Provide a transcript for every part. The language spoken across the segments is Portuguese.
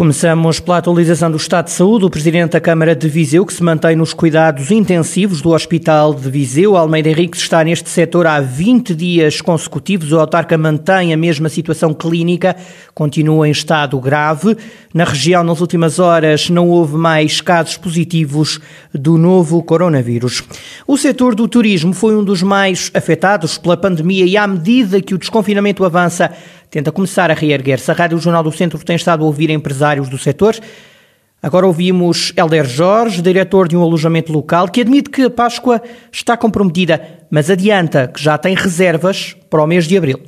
Começamos pela atualização do estado de saúde. O presidente da Câmara de Viseu, que se mantém nos cuidados intensivos do Hospital de Viseu, Almeida Henrique, está neste setor há 20 dias consecutivos. O autarca mantém a mesma situação clínica, continua em estado grave. Na região, nas últimas horas, não houve mais casos positivos do novo coronavírus. O setor do turismo foi um dos mais afetados pela pandemia e, à medida que o desconfinamento avança, tenta começar a reerguer-se. A Rádio Jornal do Centro tem estado a ouvir empresários do setor. Agora ouvimos Helder Jorge, diretor de um alojamento local, que admite que a Páscoa está comprometida, mas adianta que já tem reservas para o mês de abril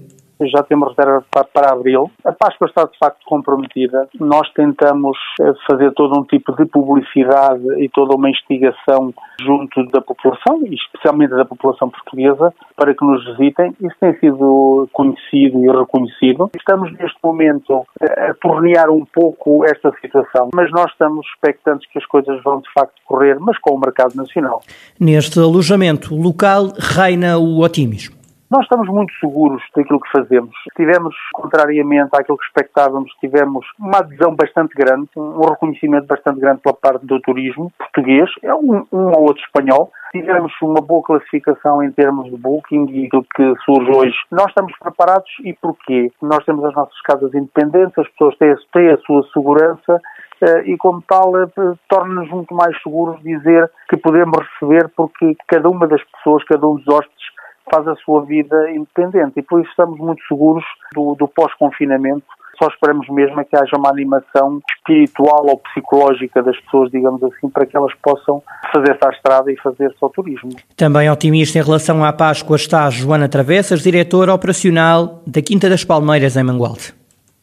já temos reserva para, para abril. A Páscoa está de facto comprometida. Nós tentamos eh, fazer todo um tipo de publicidade e toda uma investigação junto da população, especialmente da população portuguesa, para que nos visitem. Isso tem sido conhecido e reconhecido. Estamos neste momento a tornear um pouco esta situação, mas nós estamos expectantes que as coisas vão de facto correr, mas com o mercado nacional. Neste alojamento local reina o otimismo. Nós estamos muito seguros daquilo que fazemos. Tivemos, contrariamente àquilo que expectávamos, tivemos uma adesão bastante grande, um reconhecimento bastante grande pela parte do turismo português, é um, um ou outro espanhol. Tivemos uma boa classificação em termos de booking e aquilo que surge hoje. Nós estamos preparados e porquê? Nós temos as nossas casas independentes, as pessoas têm, têm a sua segurança eh, e, como tal, eh, torna-nos muito mais seguros dizer que podemos receber porque cada uma das pessoas, cada um dos hóspedes faz a sua vida independente e por isso estamos muito seguros do, do pós-confinamento. Só esperamos mesmo que haja uma animação espiritual ou psicológica das pessoas, digamos assim, para que elas possam fazer-se à estrada e fazer-se ao turismo. Também otimista em relação à Páscoa está Joana Travessas, diretora operacional da Quinta das Palmeiras, em Mangualde.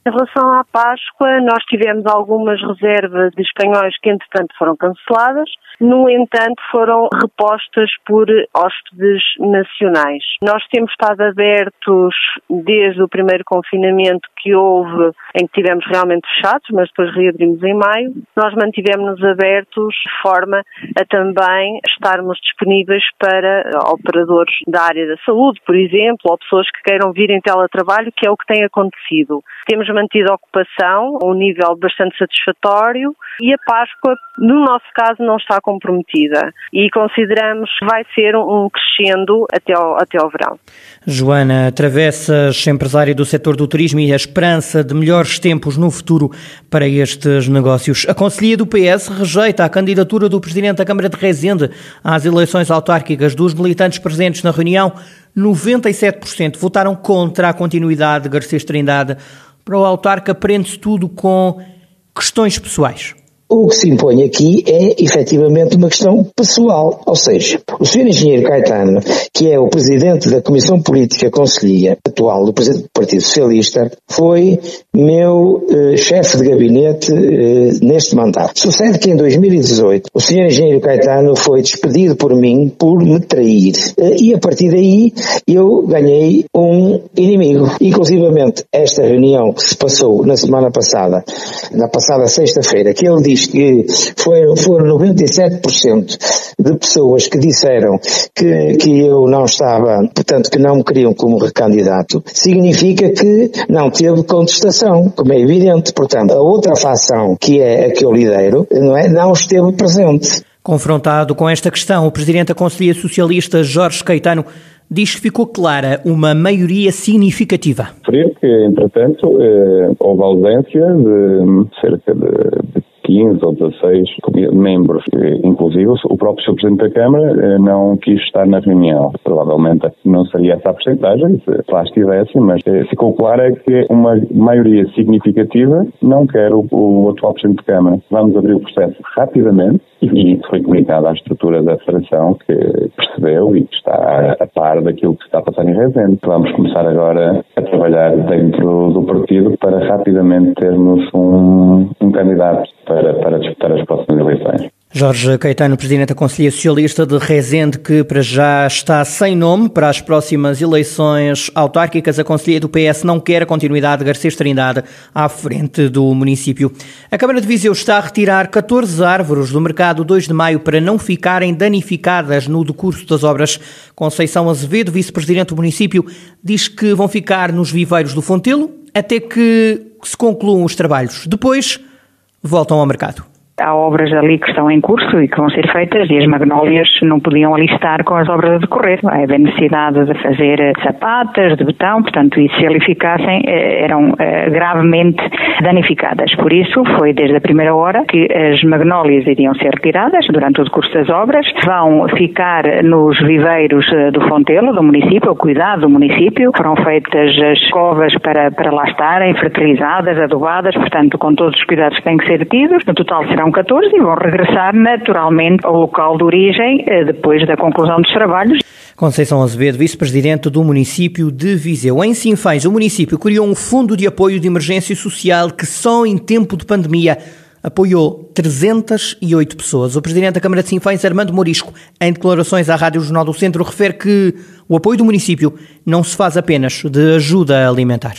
Em relação à Páscoa, nós tivemos algumas reservas de espanhóis que, entretanto, foram canceladas. No entanto, foram repostas por hóspedes nacionais. Nós temos estado abertos desde o primeiro confinamento que houve, em que tivemos realmente fechados, mas depois reabrimos em maio. Nós mantivemos-nos abertos de forma a também estarmos disponíveis para operadores da área da saúde, por exemplo, ou pessoas que queiram vir em teletrabalho, que é o que tem acontecido. Temos mantido a ocupação a um nível bastante satisfatório e a Páscoa, no nosso caso, não está comprometida e consideramos que vai ser um crescendo até ao, até ao verão. Joana Travessas, empresária do setor do turismo e a esperança de melhores tempos no futuro para estes negócios. A Conselhia do PS rejeita a candidatura do Presidente da Câmara de Rezende às eleições autárquicas dos militantes presentes na reunião. 97% votaram contra a continuidade de Garcês Trindade. Para o autarca prende-se tudo com questões pessoais. O que se impõe aqui é efetivamente uma questão pessoal, ou seja, o Sr. Engenheiro Caetano, que é o Presidente da Comissão Política Conselhia atual do Presidente do Partido Socialista, foi meu eh, chefe de gabinete eh, neste mandato. Sucede que em 2018 o Sr. Engenheiro Caetano foi despedido por mim por me trair. Eh, e a partir daí eu ganhei um inimigo. Inclusivamente esta reunião que se passou na semana passada, na passada sexta-feira, que ele disse diz que foram, foram 97% de pessoas que disseram que, que eu não estava, portanto, que não me queriam como recandidato, significa que não teve contestação, como é evidente. Portanto, a outra facção, que é a que eu lidero, não, é, não esteve presente. Confrontado com esta questão, o Presidente da Conselhia Socialista, Jorge Caetano, diz que ficou clara uma maioria significativa. Referir que, entretanto, eh, houve ausência de cerca de 15 ou 16 membros, inclusive o próprio Sr. Presidente da Câmara eh, não quis estar na reunião. Provavelmente não seria essa a porcentagem, se lá estivesse, mas eh, ficou claro é que uma maioria significativa não quer o, o atual Presidente da Câmara. Vamos abrir o processo rapidamente e isso foi comunicado à estrutura da Federação que percebeu e que está a par daquilo que está a passar em Rezende. Vamos começar agora a trabalhar dentro do partido para rapidamente termos um, um candidato para, para disputar as próximas eleições. Jorge Caetano, Presidente da Conselhia Socialista de Rezende, que para já está sem nome para as próximas eleições autárquicas. A Conselhia do PS não quer a continuidade de Garcês Trindade à frente do município. A Câmara de Viseu está a retirar 14 árvores do mercado 2 de maio para não ficarem danificadas no decurso das obras. Conceição Azevedo, Vice-Presidente do município, diz que vão ficar nos viveiros do Fontelo até que se concluam os trabalhos. Depois, voltam ao mercado. Há obras ali que estão em curso e que vão ser feitas e as magnólias não podiam ali estar com as obras a decorrer. É a necessidade de fazer sapatas de betão, portanto, e se ali ficassem eh, eram eh, gravemente danificadas. Por isso, foi desde a primeira hora que as magnólias iriam ser retiradas durante o decurso das obras, vão ficar nos viveiros eh, do Fontelo, do município, ao cuidado do município. Foram feitas as covas para, para lá estarem, fertilizadas, adubadas, portanto, com todos os cuidados que têm que ser tidos. No total serão serão 14 e vão regressar naturalmente ao local de origem eh, depois da conclusão dos trabalhos. Conceição Azevedo, vice-presidente do município de Viseu. Em Sinfãs, o município criou um fundo de apoio de emergência social que só em tempo de pandemia apoiou 308 pessoas. O presidente da Câmara de Sinfãs, Armando Morisco, em declarações à Rádio Jornal do Centro, refere que o apoio do município não se faz apenas de ajuda alimentar.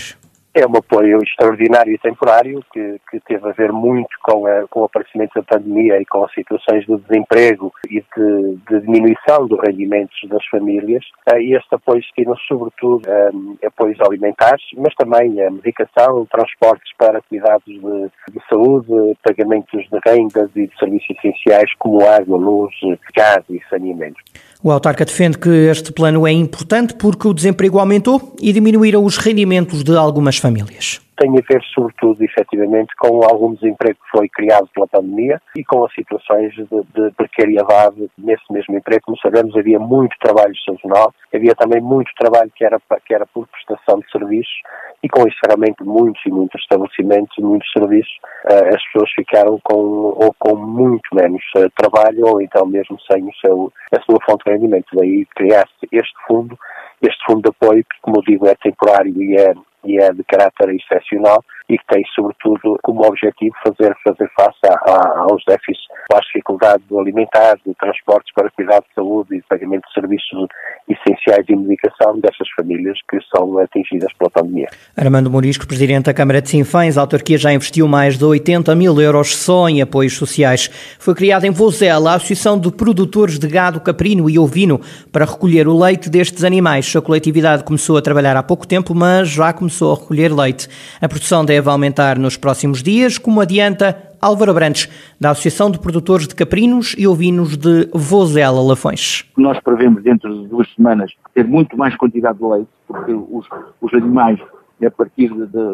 É um apoio extraordinário e temporário que, que teve a ver muito com, a, com o aparecimento da pandemia e com as situações de desemprego e de, de diminuição dos rendimentos das famílias. Eh, e este apoio destina sobretudo a apoios alimentares, mas também a medicação, transportes para cuidados de, de saúde, pagamentos de rendas e de serviços essenciais como água, luz, gás e saneamento. O autarca defende que este plano é importante porque o desemprego aumentou e diminuíram os rendimentos de algumas famílias tem a ver, sobretudo, efetivamente, com algum desemprego que foi criado pela pandemia e com as situações de, de precariedade nesse mesmo emprego. Como sabemos, havia muito trabalho sazonal, havia também muito trabalho que era, que era por prestação de serviços e com isso, realmente, muitos e muitos estabelecimentos e muitos serviços, uh, as pessoas ficaram com, ou com muito menos uh, trabalho ou então mesmo sem o seu, a sua fonte de rendimento. Daí criar-se este fundo, este fundo de apoio que, como digo, é temporário e é e é de caráter excepcional e que tem, sobretudo, como objetivo fazer, fazer face a, a, aos déficits, às dificuldades alimentares, de transportes para cuidado de saúde e de pagamento de serviços essenciais de medicação dessas famílias que são atingidas pela pandemia. Armando Morisco, Presidente da Câmara de Sinfãs, a autarquia já investiu mais de 80 mil euros só em apoios sociais. Foi criada em Vozela a Associação de Produtores de Gado Caprino e Ovino para recolher o leite destes animais. A coletividade começou a trabalhar há pouco tempo, mas já começou a recolher leite. A produção deve aumentar nos próximos dias, como adianta Álvaro Brandes, da Associação de Produtores de Caprinos e Ovinos de Vozela Lafões. Nós prevemos dentro de duas semanas ter muito mais quantidade de leite, porque os, os animais, a partir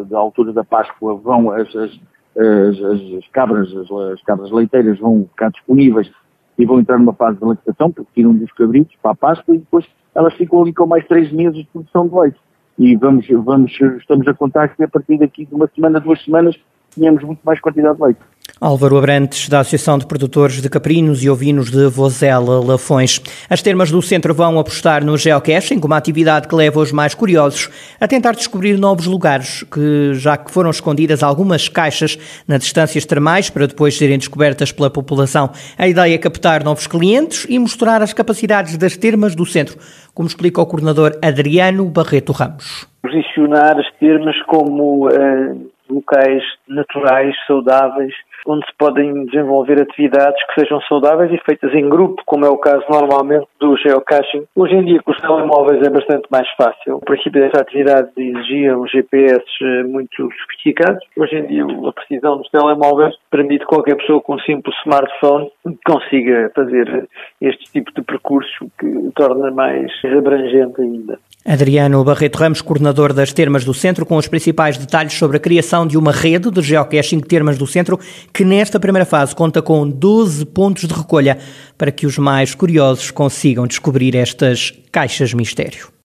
da altura da Páscoa, vão as, as, as, as cabras, as, cabras leiteiras vão ficar disponíveis e vão entrar numa fase de lactação, porque tiram dos cabritos para a Páscoa e depois elas ficam ali com mais três meses de produção de leite e vamos, vamos, estamos a contar que a partir daqui de uma semana, duas semanas, tínhamos muito mais quantidade de leite. Álvaro Abrantes, da Associação de Produtores de Caprinos e Ovinos de Vozela, Lafões. As termas do centro vão apostar no geocaching, uma atividade que leva os mais curiosos a tentar descobrir novos lugares, que já que foram escondidas algumas caixas nas distâncias termais para depois serem descobertas pela população. A ideia é captar novos clientes e mostrar as capacidades das termas do centro, como explica o coordenador Adriano Barreto Ramos. Posicionar as termas como uh, locais naturais, saudáveis, onde se podem desenvolver atividades que sejam saudáveis e feitas em grupo, como é o caso normalmente do geocaching. Hoje em dia, com os telemóveis é bastante mais fácil. O princípio dessa atividade exigia um GPS eh, muito sofisticados. Hoje em dia, a precisão dos telemóveis permite que qualquer pessoa com um simples smartphone consiga fazer este tipo de percurso que torna mais abrangente ainda. Adriano Barreto Ramos, coordenador das Termas do Centro, com os principais detalhes sobre a criação de uma rede de geocaching Termas do Centro, que nesta primeira fase conta com 12 pontos de recolha para que os mais curiosos consigam descobrir estas caixas mistério.